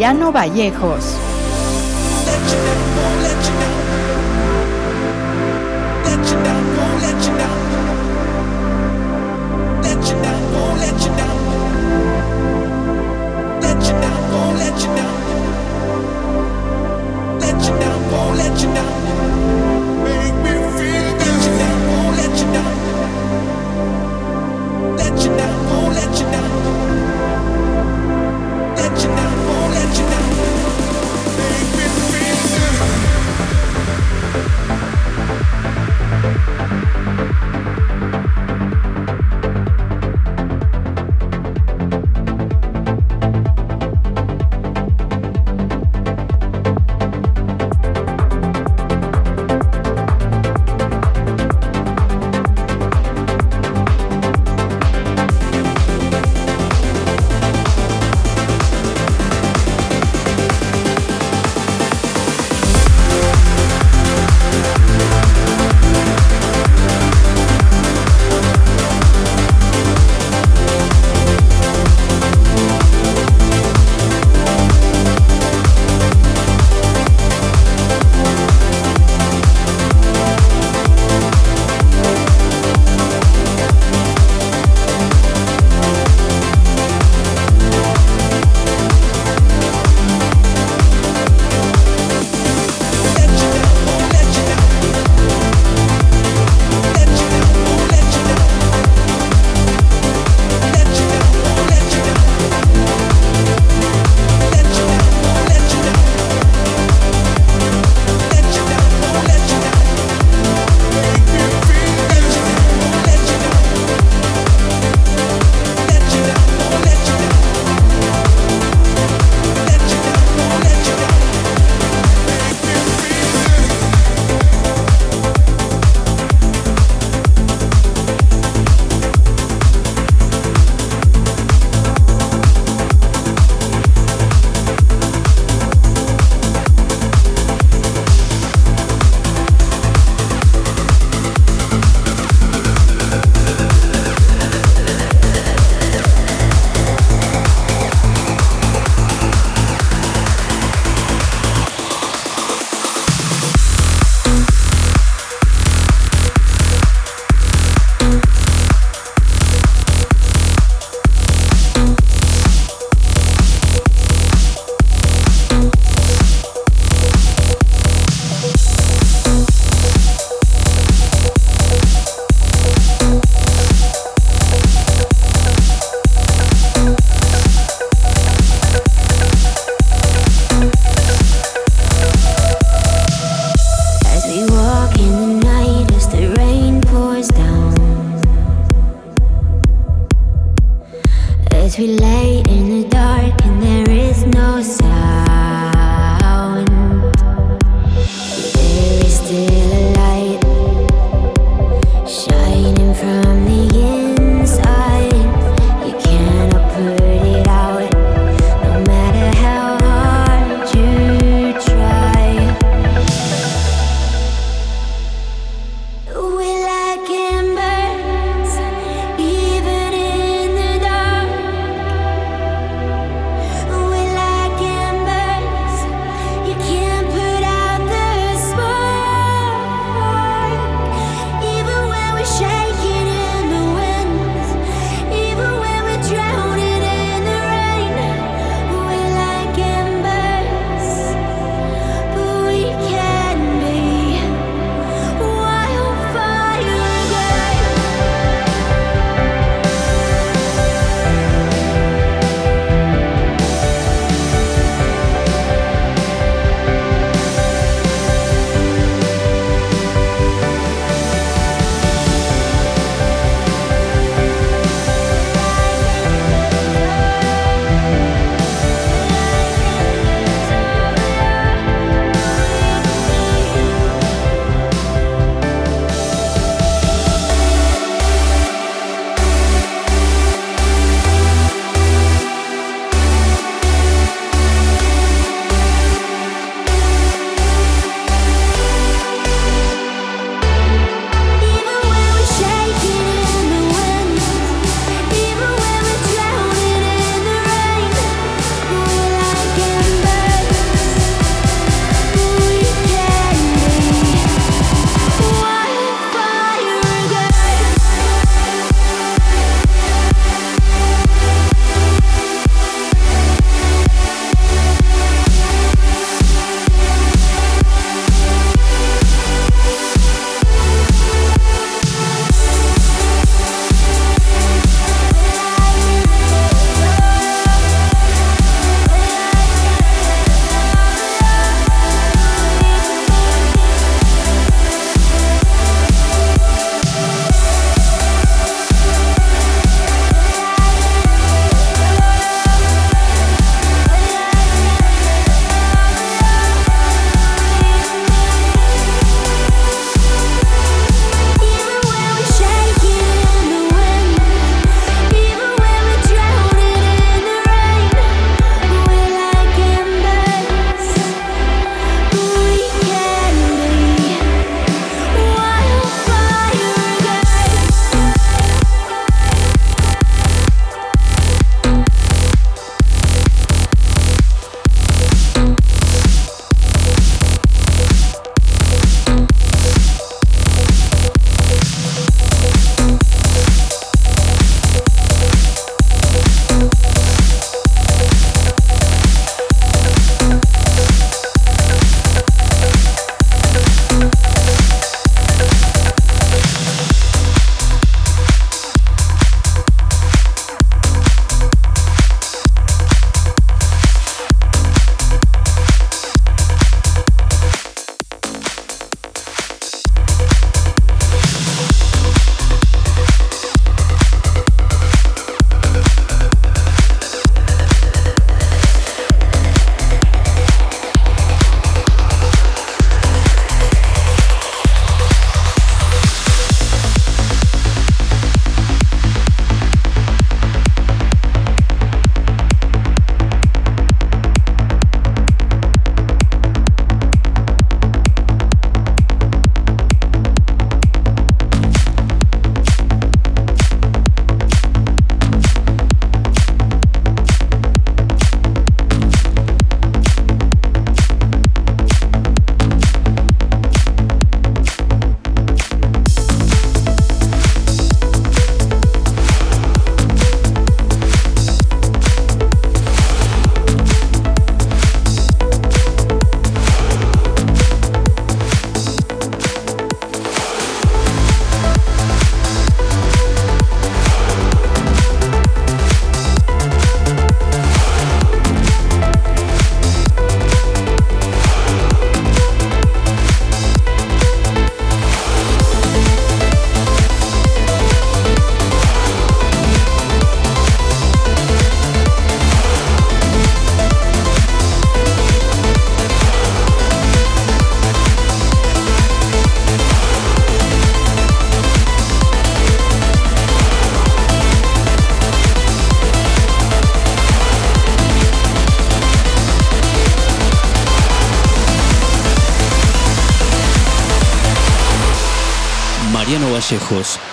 Mariano Vallejos.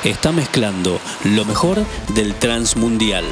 Está mezclando lo mejor del Transmundial.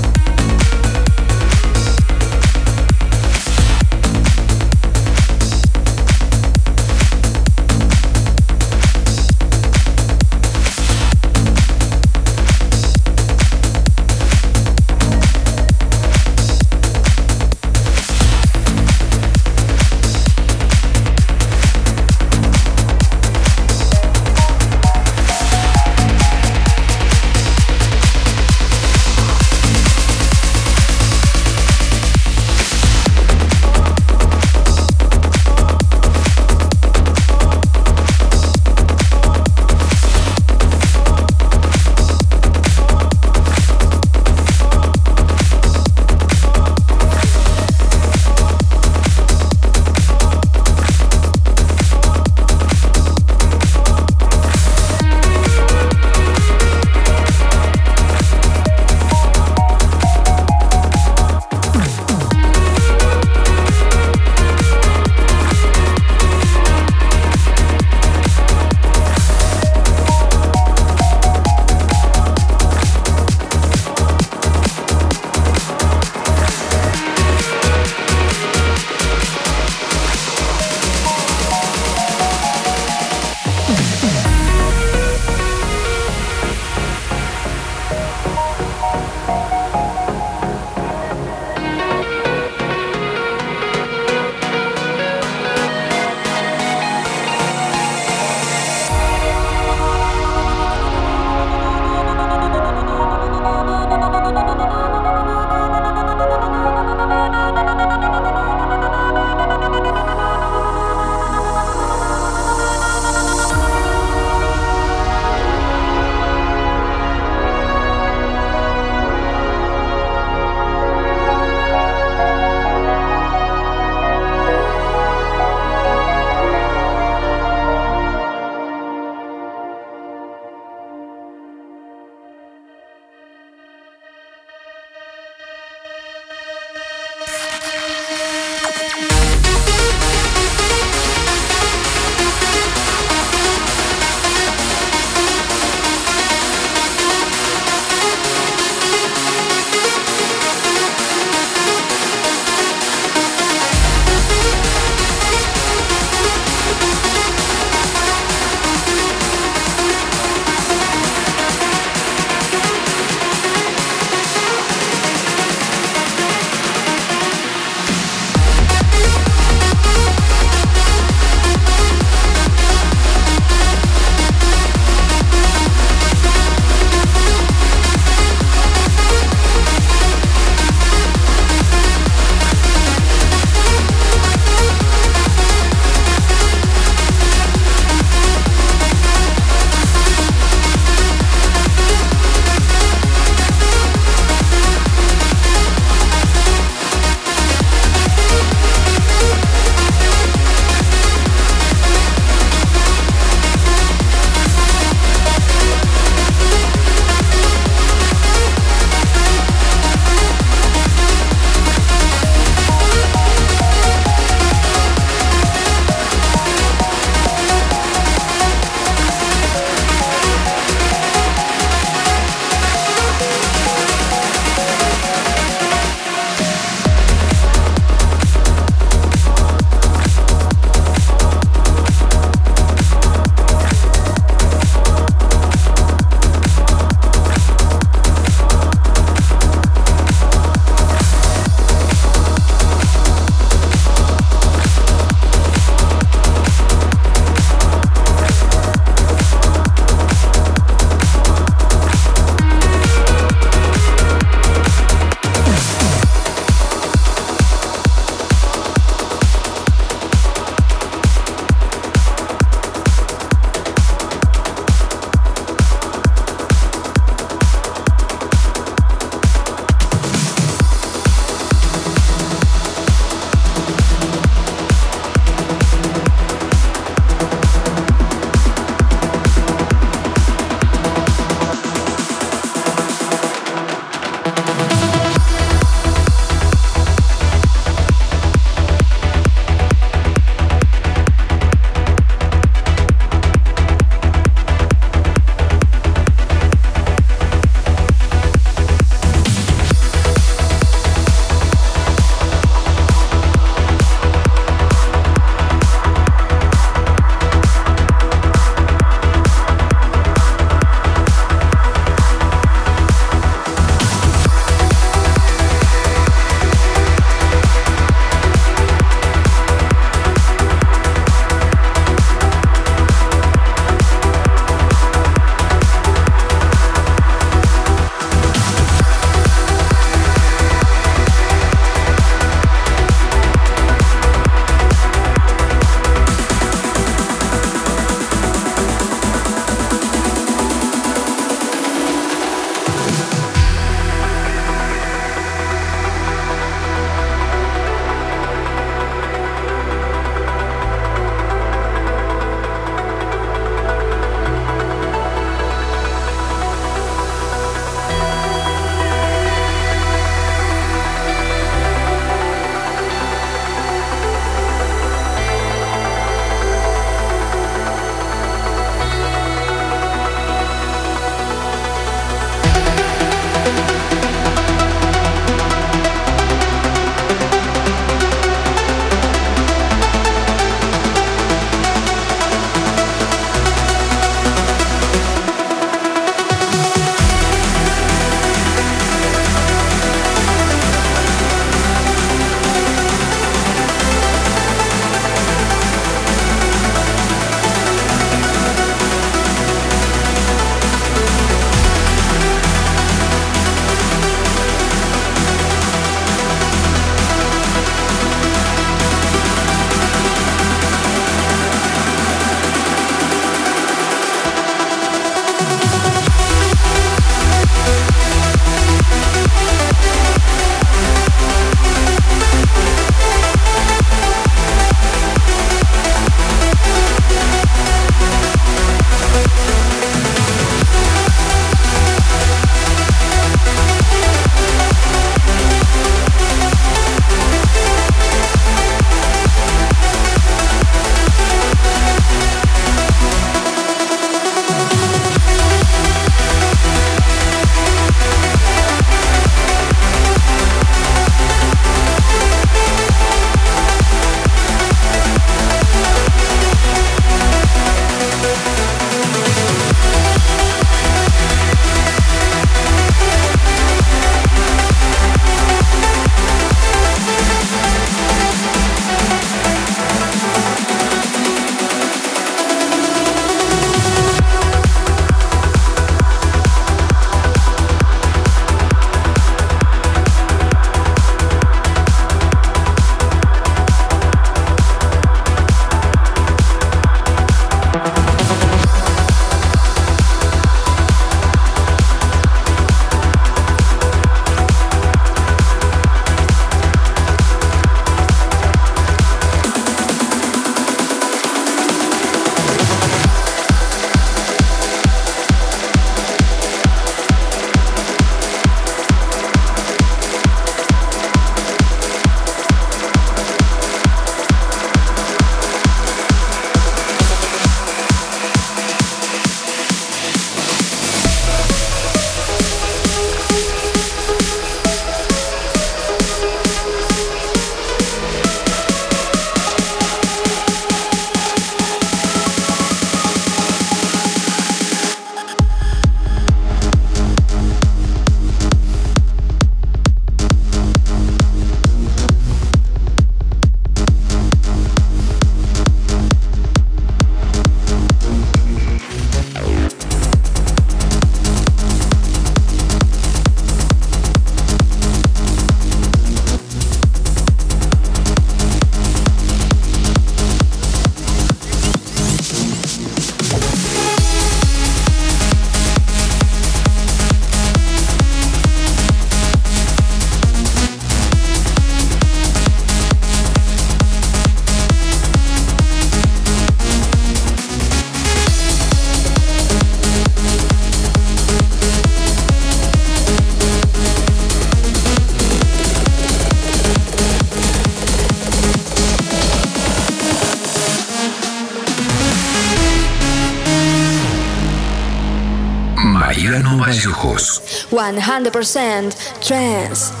100% trance.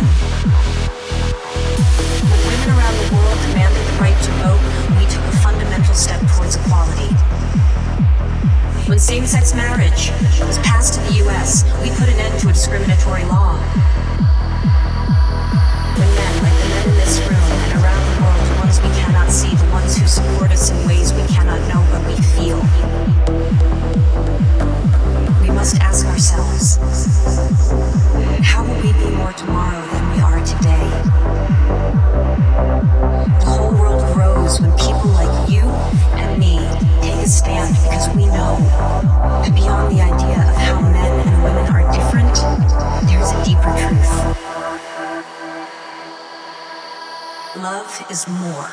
100 million. When women around the world demanded the right to vote, we took a fundamental step towards equality. When same-sex marriage was passed in the US, we put an end to a discriminatory law. When men, like the men in this room and around the world, the ones we cannot see, the ones who support us in ways we cannot know but we feel, we must ask ourselves, how will we be more tomorrow today? The whole world grows when people like you and me take a stand because we know that beyond the idea of how men and women are different, there's a deeper truth. Love is more.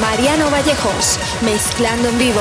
Mariano Vallejos, mezclando en vivo.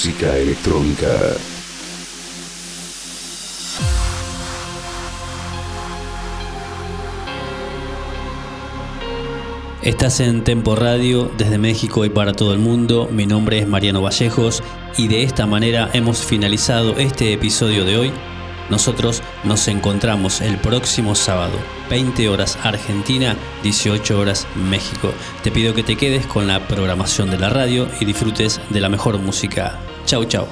Música electrónica. Estás en Tempo Radio desde México y para todo el mundo. Mi nombre es Mariano Vallejos y de esta manera hemos finalizado este episodio de hoy. Nosotros nos encontramos el próximo sábado, 20 horas Argentina, 18 horas México. Te pido que te quedes con la programación de la radio y disfrutes de la mejor música. Chau, chau.